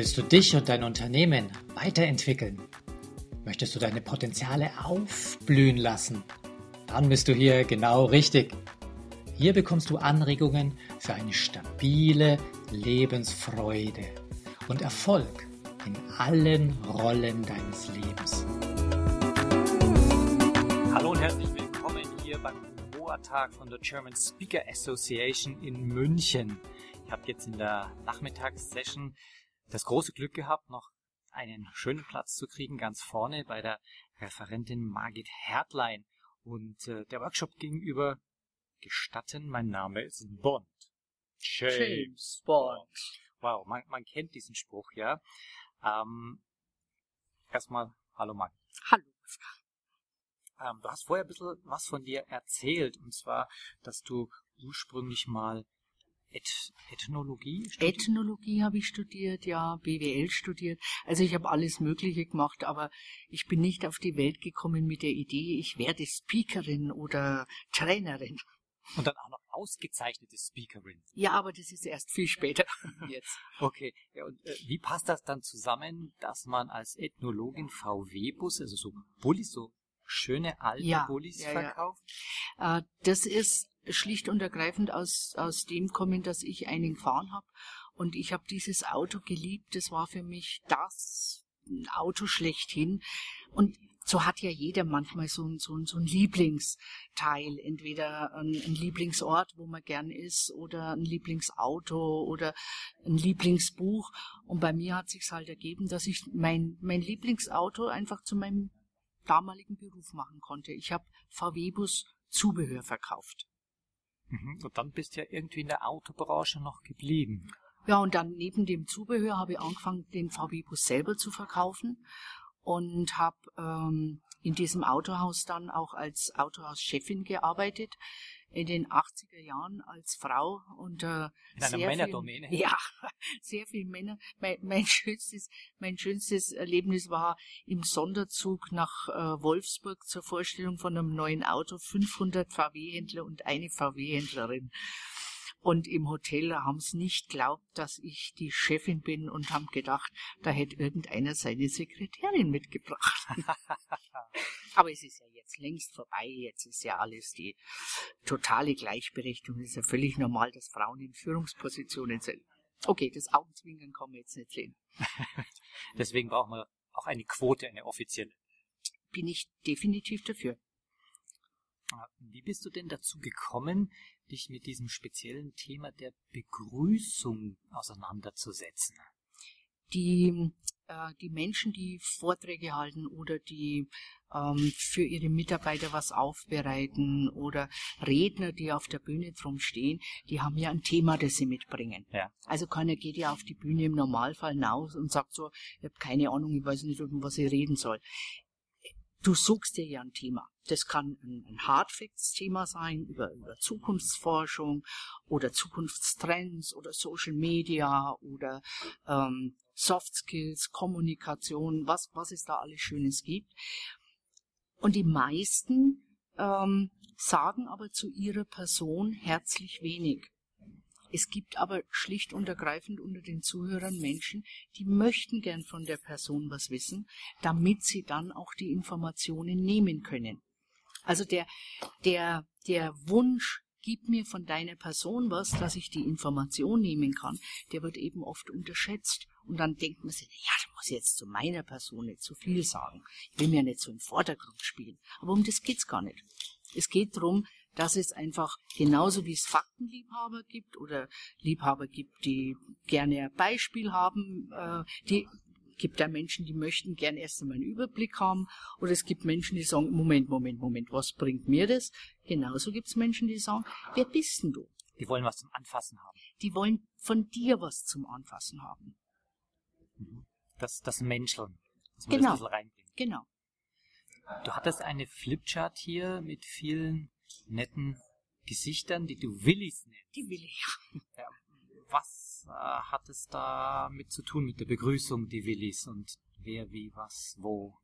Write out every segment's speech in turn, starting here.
Willst du dich und dein Unternehmen weiterentwickeln? Möchtest du deine Potenziale aufblühen lassen? Dann bist du hier genau richtig. Hier bekommst du Anregungen für eine stabile Lebensfreude und Erfolg in allen Rollen deines Lebens. Hallo und herzlich willkommen hier beim Humortag von der German Speaker Association in München. Ich habe jetzt in der Nachmittagssession das große Glück gehabt, noch einen schönen Platz zu kriegen, ganz vorne bei der Referentin Margit Hertlein. Und äh, der Workshop gegenüber gestatten, mein Name ist Bond. James, James Bond. Wow, man, man kennt diesen Spruch, ja. Ähm, erstmal, hallo Margit. Hallo. Ähm, du hast vorher ein bisschen was von dir erzählt, und zwar, dass du ursprünglich mal Eth Ethnologie studiert? Ethnologie habe ich studiert, ja, BWL studiert. Also ich habe alles Mögliche gemacht, aber ich bin nicht auf die Welt gekommen mit der Idee, ich werde Speakerin oder Trainerin. Und dann auch noch ausgezeichnete Speakerin. Ja, aber das ist erst viel später jetzt. Okay. Ja, und äh, wie passt das dann zusammen, dass man als Ethnologin VW-Bus, also so Bullis, so schöne alte ja, Bullis ja, verkauft? Ja. Äh, das ist schlicht und ergreifend aus, aus dem kommen, dass ich einen gefahren habe. Und ich habe dieses Auto geliebt. Das war für mich das Auto schlechthin. Und so hat ja jeder manchmal so, ein so, so ein Lieblingsteil. Entweder ein, ein, Lieblingsort, wo man gern ist, oder ein Lieblingsauto oder ein Lieblingsbuch. Und bei mir hat sich halt ergeben, dass ich mein, mein Lieblingsauto einfach zu meinem damaligen Beruf machen konnte. Ich habe VW-Bus Zubehör verkauft. Mhm. Und dann bist du ja irgendwie in der Autobranche noch geblieben. Ja, und dann neben dem Zubehör habe ich angefangen, den VW-Bus selber zu verkaufen und habe ähm, in diesem Autohaus dann auch als Autohauschefin gearbeitet in den 80er Jahren als Frau unter in einer Männerdomäne. Ja, sehr viel Männer. Mein, mein, schönstes, mein schönstes Erlebnis war im Sonderzug nach äh, Wolfsburg zur Vorstellung von einem neuen Auto, 500 VW-Händler und eine VW-Händlerin. Und im Hotel haben sie nicht glaubt, dass ich die Chefin bin und haben gedacht, da hätte irgendeiner seine Sekretärin mitgebracht. Aber es ist ja jetzt längst vorbei. Jetzt ist ja alles die totale Gleichberechtigung. Es ist ja völlig normal, dass Frauen in Führungspositionen sind. Okay, das Augenzwinkern kann man jetzt nicht sehen. Deswegen brauchen wir auch eine Quote, eine offizielle. Bin ich definitiv dafür. Wie bist du denn dazu gekommen, dich mit diesem speziellen Thema der Begrüßung auseinanderzusetzen? Die, äh, die Menschen, die Vorträge halten oder die ähm, für ihre Mitarbeiter was aufbereiten oder Redner, die auf der Bühne drum stehen, die haben ja ein Thema, das sie mitbringen. Ja. Also keiner geht ja auf die Bühne im Normalfall hinaus und sagt so, ich habe keine Ahnung, ich weiß nicht, um was ich reden soll du suchst dir ja ein Thema. Das kann ein, ein Hardfacts-Thema sein über, über Zukunftsforschung oder Zukunftstrends oder Social Media oder ähm, Soft Skills, Kommunikation, was, was es da alles Schönes gibt. Und die meisten ähm, sagen aber zu ihrer Person herzlich wenig. Es gibt aber schlicht und ergreifend unter den Zuhörern Menschen, die möchten gern von der Person was wissen, damit sie dann auch die Informationen nehmen können. Also der, der, der Wunsch, gib mir von deiner Person was, dass ich die Information nehmen kann, der wird eben oft unterschätzt. Und dann denkt man sich, ja, da muss ich jetzt zu meiner Person nicht zu viel sagen. Ich will mir nicht so im Vordergrund spielen. Aber um das geht's gar nicht. Es geht darum, dass es einfach genauso wie es Faktenliebhaber gibt oder Liebhaber gibt, die gerne ein Beispiel haben, äh, die gibt ja Menschen, die möchten gern erst einmal einen Überblick haben oder es gibt Menschen, die sagen, Moment, Moment, Moment, was bringt mir das? Genauso gibt es Menschen, die sagen, wer bist denn du? Die wollen was zum Anfassen haben. Die wollen von dir was zum Anfassen haben. Mhm. Das, das Menscheln. Das genau. Genau. Du hattest eine Flipchart hier mit vielen netten Gesichtern, die du Willis nennst. Die Willi. Ja, was äh, hat es damit zu tun mit der Begrüßung, die Willis und wer, wie, was, wo?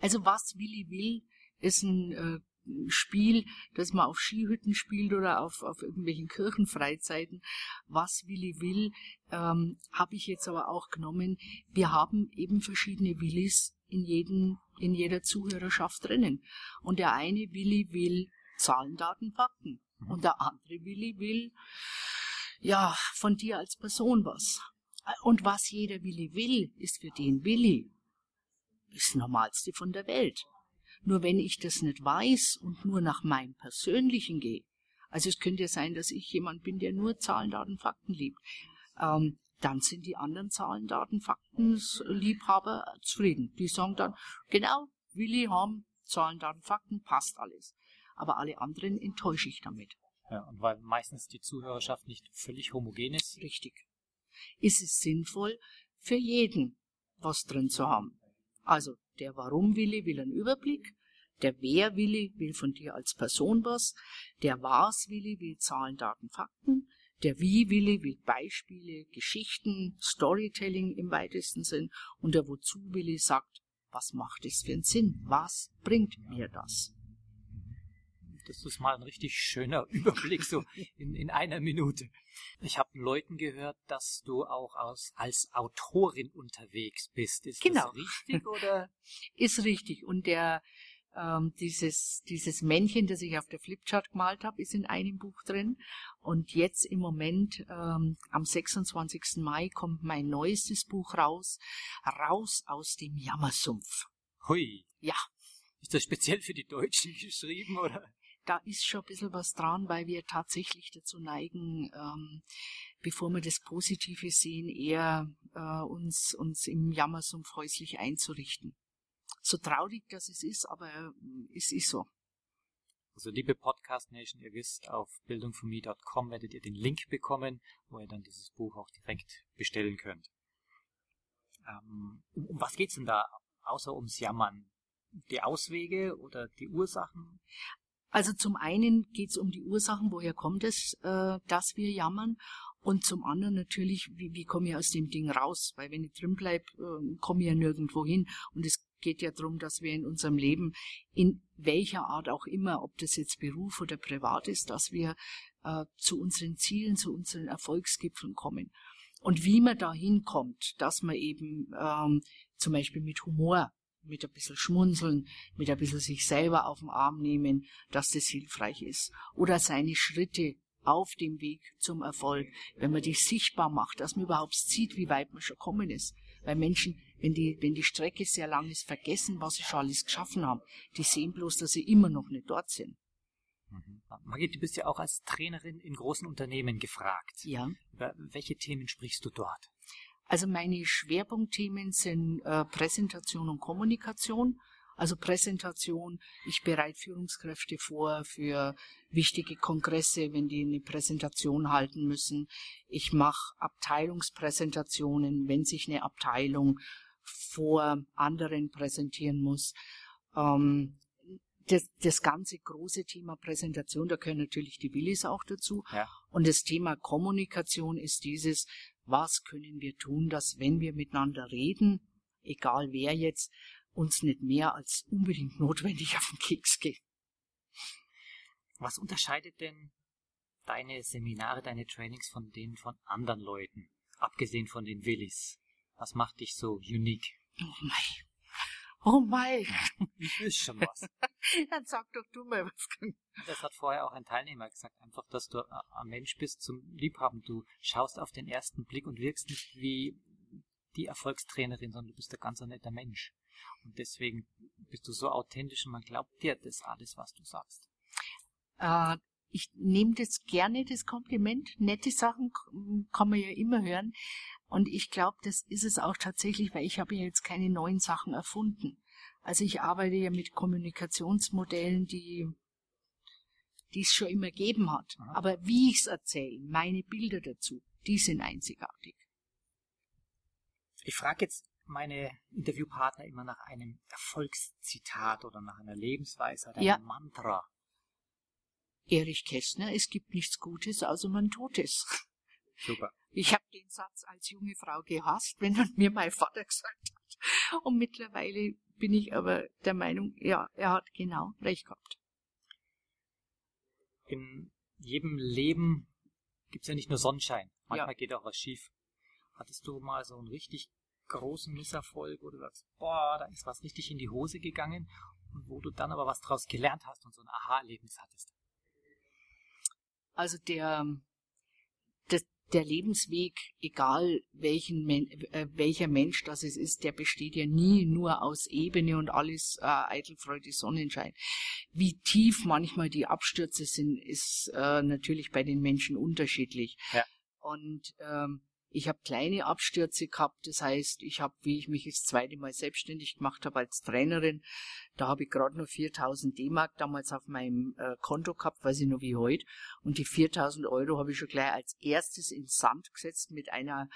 Also was Willi will, ist ein, äh, Spiel, das man auf Skihütten spielt oder auf, auf irgendwelchen Kirchenfreizeiten, was Willi will, ähm, habe ich jetzt aber auch genommen. Wir haben eben verschiedene Willis in, jedem, in jeder Zuhörerschaft drinnen. Und der eine Willi will Zahlen, Daten, Fakten. Mhm. Und der andere Willi will, ja, von dir als Person was. Und was jeder Willi will, ist für den Willi das Normalste von der Welt. Nur wenn ich das nicht weiß und nur nach meinem Persönlichen gehe, also es könnte ja sein, dass ich jemand bin, der nur Zahlen, Daten, Fakten liebt, ähm, dann sind die anderen Zahlen, Daten, Fakten Liebhaber zufrieden. Die sagen dann, genau, Willi haben Zahlen, Daten, Fakten, passt alles. Aber alle anderen enttäusche ich damit. Ja, und weil meistens die Zuhörerschaft nicht völlig homogen ist. Richtig. Ist es sinnvoll, für jeden was drin zu haben. Also der Warum-Willi will einen Überblick, der Wer-Willi will von dir als Person was, der Was-Willi will Zahlen, Daten, Fakten, der Wie-Willi will Beispiele, Geschichten, Storytelling im weitesten Sinn und der Wozu-Willi sagt, was macht es für einen Sinn? Was bringt mir das? Das ist mal ein richtig schöner Überblick, so in, in einer Minute. Ich habe Leuten gehört, dass du auch aus, als Autorin unterwegs bist. Ist genau. das richtig oder? Ist richtig. Und der ähm, dieses, dieses Männchen, das ich auf der Flipchart gemalt habe, ist in einem Buch drin. Und jetzt im Moment, ähm, am 26. Mai, kommt mein neuestes Buch raus. Raus aus dem Jammersumpf. Hui. Ja. Ist das speziell für die Deutschen geschrieben, oder? Da ist schon ein bisschen was dran, weil wir tatsächlich dazu neigen, ähm, bevor wir das Positive sehen, eher äh, uns, uns im Jammersumpf häuslich einzurichten. So traurig das es ist, aber äh, es ist so. Also liebe Podcast Nation, ihr wisst, auf bildungforme.com werdet ihr den Link bekommen, wo ihr dann dieses Buch auch direkt bestellen könnt. Ähm, um was geht's denn da, außer ums Jammern? Die Auswege oder die Ursachen? Also zum einen geht es um die Ursachen, woher kommt es, äh, dass wir jammern. Und zum anderen natürlich, wie, wie komme ich aus dem Ding raus? Weil wenn ich drin bleibe, äh, komme ich ja nirgendwo hin. Und es geht ja darum, dass wir in unserem Leben, in welcher Art auch immer, ob das jetzt Beruf oder privat ist, dass wir äh, zu unseren Zielen, zu unseren Erfolgsgipfeln kommen. Und wie man da hinkommt, dass man eben ähm, zum Beispiel mit Humor mit ein bisschen Schmunzeln, mit ein bisschen sich selber auf den Arm nehmen, dass das hilfreich ist. Oder seine Schritte auf dem Weg zum Erfolg, wenn man die sichtbar macht, dass man überhaupt sieht, wie weit man schon gekommen ist. Weil Menschen, wenn die, wenn die Strecke sehr lang ist, vergessen, was sie schon alles geschaffen haben. Die sehen bloß, dass sie immer noch nicht dort sind. Mhm. Margit, du bist ja auch als Trainerin in großen Unternehmen gefragt. Ja. Über welche Themen sprichst du dort? Also meine Schwerpunktthemen sind äh, Präsentation und Kommunikation. Also Präsentation, ich bereite Führungskräfte vor für wichtige Kongresse, wenn die eine Präsentation halten müssen. Ich mache Abteilungspräsentationen, wenn sich eine Abteilung vor anderen präsentieren muss. Ähm, das, das ganze große Thema Präsentation, da gehören natürlich die Willis auch dazu. Ja. Und das Thema Kommunikation ist dieses, was können wir tun, dass wenn wir miteinander reden, egal wer jetzt, uns nicht mehr als unbedingt notwendig auf den Keks geht. Was unterscheidet denn deine Seminare, deine Trainings von denen von anderen Leuten, abgesehen von den Willis? Was macht dich so unique? Oh mein. Oh mein. Ich weiß schon was. Dann sag doch du mal was. Das hat vorher auch ein Teilnehmer gesagt. Einfach, dass du ein Mensch bist zum Liebhaben. Du schaust auf den ersten Blick und wirkst nicht wie die Erfolgstrainerin, sondern du bist ein ganz netter Mensch. Und deswegen bist du so authentisch und man glaubt dir das alles, was du sagst. Äh, ich nehme das gerne, das Kompliment. Nette Sachen kann man ja immer hören. Und ich glaube, das ist es auch tatsächlich, weil ich habe ja jetzt keine neuen Sachen erfunden. Also ich arbeite ja mit Kommunikationsmodellen, die die es schon immer gegeben hat. Aha. Aber wie ich es erzähle, meine Bilder dazu, die sind einzigartig. Ich frage jetzt meine Interviewpartner immer nach einem Erfolgszitat oder nach einer Lebensweisheit, einem ja. Mantra. Erich Kästner, es gibt nichts Gutes, außer man tut es. Super. Ich habe den Satz als junge Frau gehasst, wenn mir mein Vater gesagt hat. Und mittlerweile bin ich aber der Meinung, ja, er hat genau recht gehabt. in jedem Leben gibt es ja nicht nur Sonnenschein. Manchmal Ja. geht auch was schief. Hattest du mal so einen richtig großen Misserfolg, wo du sagst, boah, da ist was richtig in die Hose gegangen und wo du dann aber was draus gelernt hast und so ein Aha-Erlebnis hattest? Also der, der, der Lebensweg, egal welchen äh, welcher Mensch das es ist, der besteht ja nie nur aus Ebene und alles äh, eitel Freude Sonnenschein. Wie tief manchmal die Abstürze sind, ist äh, natürlich bei den Menschen unterschiedlich. Ja. Und ähm, ich habe kleine Abstürze gehabt. Das heißt, ich habe, wie ich mich das zweite Mal selbstständig gemacht habe als Trainerin, da habe ich gerade noch 4000 D-Mark damals auf meinem äh, Konto gehabt, weiß ich noch wie heute. Und die 4000 Euro habe ich schon gleich als erstes in Sand gesetzt mit einer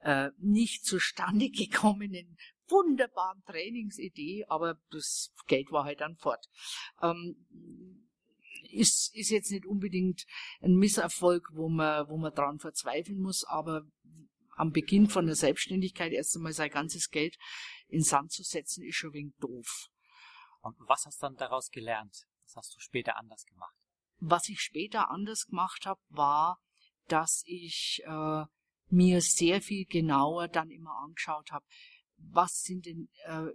äh, nicht zustande gekommenen wunderbaren Trainingsidee, aber das Geld war halt dann fort. Ähm, ist, ist jetzt nicht unbedingt ein Misserfolg, wo man, wo man dran verzweifeln muss, aber am Beginn von der Selbstständigkeit erst einmal sein ganzes Geld in Sand zu setzen, ist schon wegen doof. Und was hast du dann daraus gelernt? Was hast du später anders gemacht? Was ich später anders gemacht habe, war, dass ich äh, mir sehr viel genauer dann immer angeschaut habe, was sind denn äh,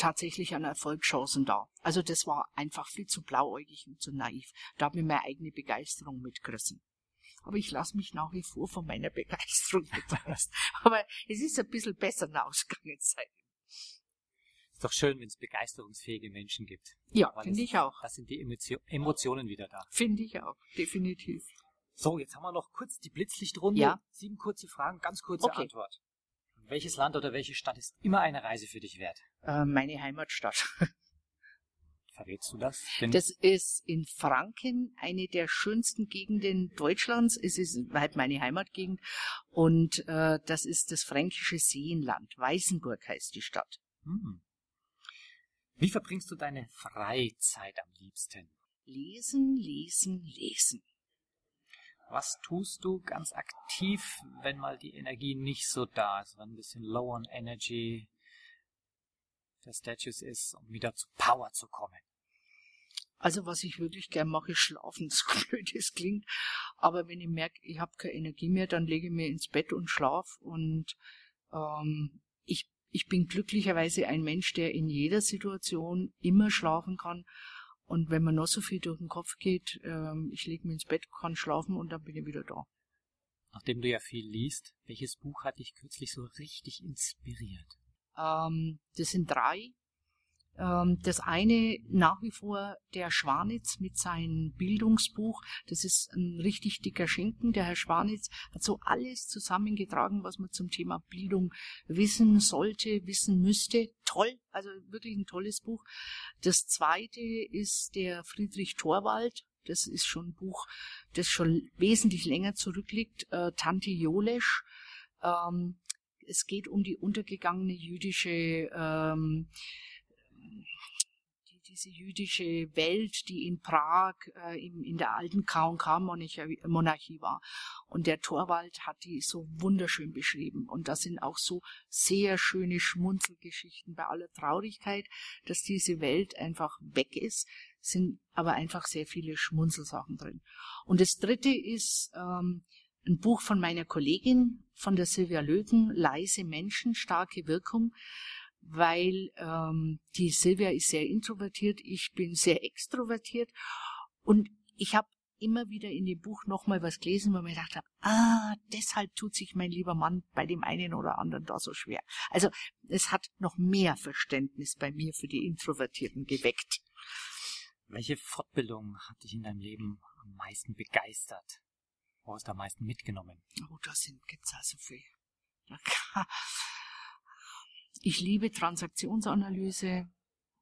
tatsächlich an Erfolgschancen da. Also das war einfach viel zu blauäugig und zu naiv. Da habe ich meine eigene Begeisterung mitgerissen. Aber ich lasse mich nach wie vor von meiner Begeisterung mitreißen. Aber es ist ein bisschen besser ausgegangen seitdem. Ist doch schön, wenn es begeisterungsfähige Menschen gibt. Ja, finde ich auch. Da sind die Emotio Emotionen wieder da. Finde ich auch, definitiv. So, jetzt haben wir noch kurz die Blitzlichtrunde. Ja. Sieben kurze Fragen, ganz kurze Okay. Antwort. Welches Land oder welche Stadt ist immer eine Reise für dich wert? Äh, meine Heimatstadt. Verrätst du das? Denn Das ist in Franken eine der schönsten Gegenden Deutschlands. Es ist halt meine Heimatgegend und äh, das ist das fränkische Seenland. Weißenburg heißt die Stadt. hm. Wie verbringst du deine Freizeit am liebsten? Lesen, lesen, lesen. Was tust du ganz aktiv, wenn mal die Energie nicht so da ist, wenn ein bisschen low on energy der Status ist, um wieder zu Power zu kommen? Also was ich wirklich gern mache, ist schlafen, so blöd es klingt. Aber wenn ich merke, ich habe keine Energie mehr, dann lege ich mir ins Bett und schlaf. Und ähm, ich, ich bin glücklicherweise ein Mensch, der in jeder Situation immer schlafen kann. Und wenn mir noch so viel durch den Kopf geht, ähm, ich lege mich ins Bett, kann schlafen und dann bin ich wieder da. Nachdem du ja viel liest, welches Buch hat dich kürzlich so richtig inspiriert? Ähm, das sind drei. Ähm, das eine nach wie vor der Schwanitz mit seinem Bildungsbuch. Das ist ein richtig dicker Schinken. Der Herr Schwanitz hat so alles zusammengetragen, was man zum Thema Bildung wissen sollte, wissen müsste. Toll, also wirklich ein tolles Buch. Das zweite ist der Friedrich Thorwald. Das ist schon ein Buch, das schon wesentlich länger zurückliegt. Äh, Tante Jolesch. Ähm, es geht um die untergegangene jüdische ähm, diese jüdische Welt, die in Prag äh, im, in der alten K&K-Monarchie Monarchie war. Und der Torwald hat die so wunderschön beschrieben. Und da sind auch so sehr schöne Schmunzelgeschichten bei aller Traurigkeit, dass diese Welt einfach weg ist, sind aber einfach sehr viele Schmunzelsachen drin. Und das dritte ist ähm, ein Buch von meiner Kollegin, von der Silvia Löken, Leise Menschen, starke Wirkung weil ähm, die Silvia ist sehr introvertiert, ich bin sehr extrovertiert und ich habe immer wieder in dem Buch nochmal was gelesen, wo ich mir gedacht habe, ah, deshalb tut sich mein lieber Mann bei dem einen oder anderen da so schwer. Also es hat noch mehr Verständnis bei mir für die Introvertierten geweckt. Welche Fortbildung hat dich in deinem Leben am meisten begeistert? Wo hast du am meisten mitgenommen? Oh, da sind gibt's also viel. Ich liebe Transaktionsanalyse,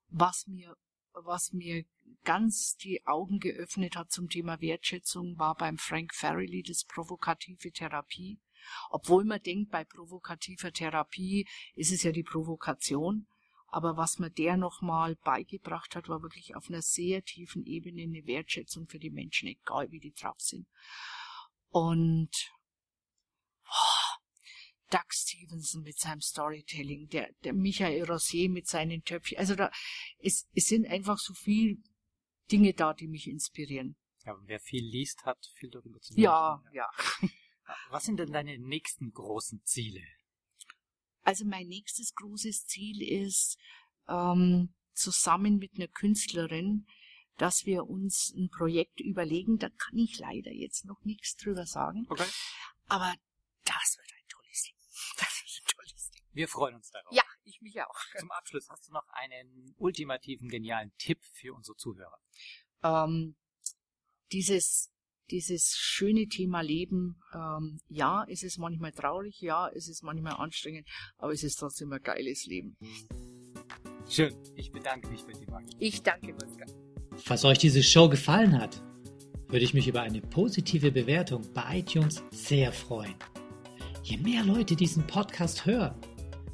was mir, was mir ganz die Augen geöffnet hat zum Thema Wertschätzung, war beim Frank Farrelly das provokative Therapie. Obwohl man denkt, bei provokativer Therapie ist es ja die Provokation. Aber was mir der nochmal beigebracht hat, war wirklich auf einer sehr tiefen Ebene eine Wertschätzung für die Menschen, egal wie die drauf sind. Und Doug Stevenson mit seinem Storytelling, der, der Michael Rosier mit seinen Töpfchen. Also da, es, es sind einfach so viele Dinge da, die mich inspirieren. Ja, wer viel liest, hat viel darüber zu sagen. Ja, ja. Was sind denn deine nächsten großen Ziele? Also mein nächstes großes Ziel ist, ähm, zusammen mit einer Künstlerin, dass wir uns ein Projekt überlegen. Da kann ich leider jetzt noch nichts drüber sagen. Okay. Aber das wird Wir freuen uns darauf. Ja, ich mich auch. Zum Abschluss hast du noch einen ultimativen, genialen Tipp für unsere Zuhörer? Ähm, dieses dieses schöne Thema Leben, ähm, ja, es ist manchmal traurig, ja, es ist manchmal anstrengend, aber es ist trotzdem ein geiles Leben. Schön, ich bedanke mich bei dir, Maggie. Ich danke, Wolfgang. Falls euch diese Show gefallen hat, würde ich mich über eine positive Bewertung bei iTunes sehr freuen. Je mehr Leute diesen Podcast hören,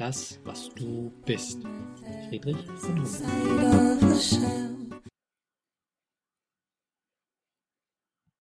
das, was du bist. Friedrich von Hummel.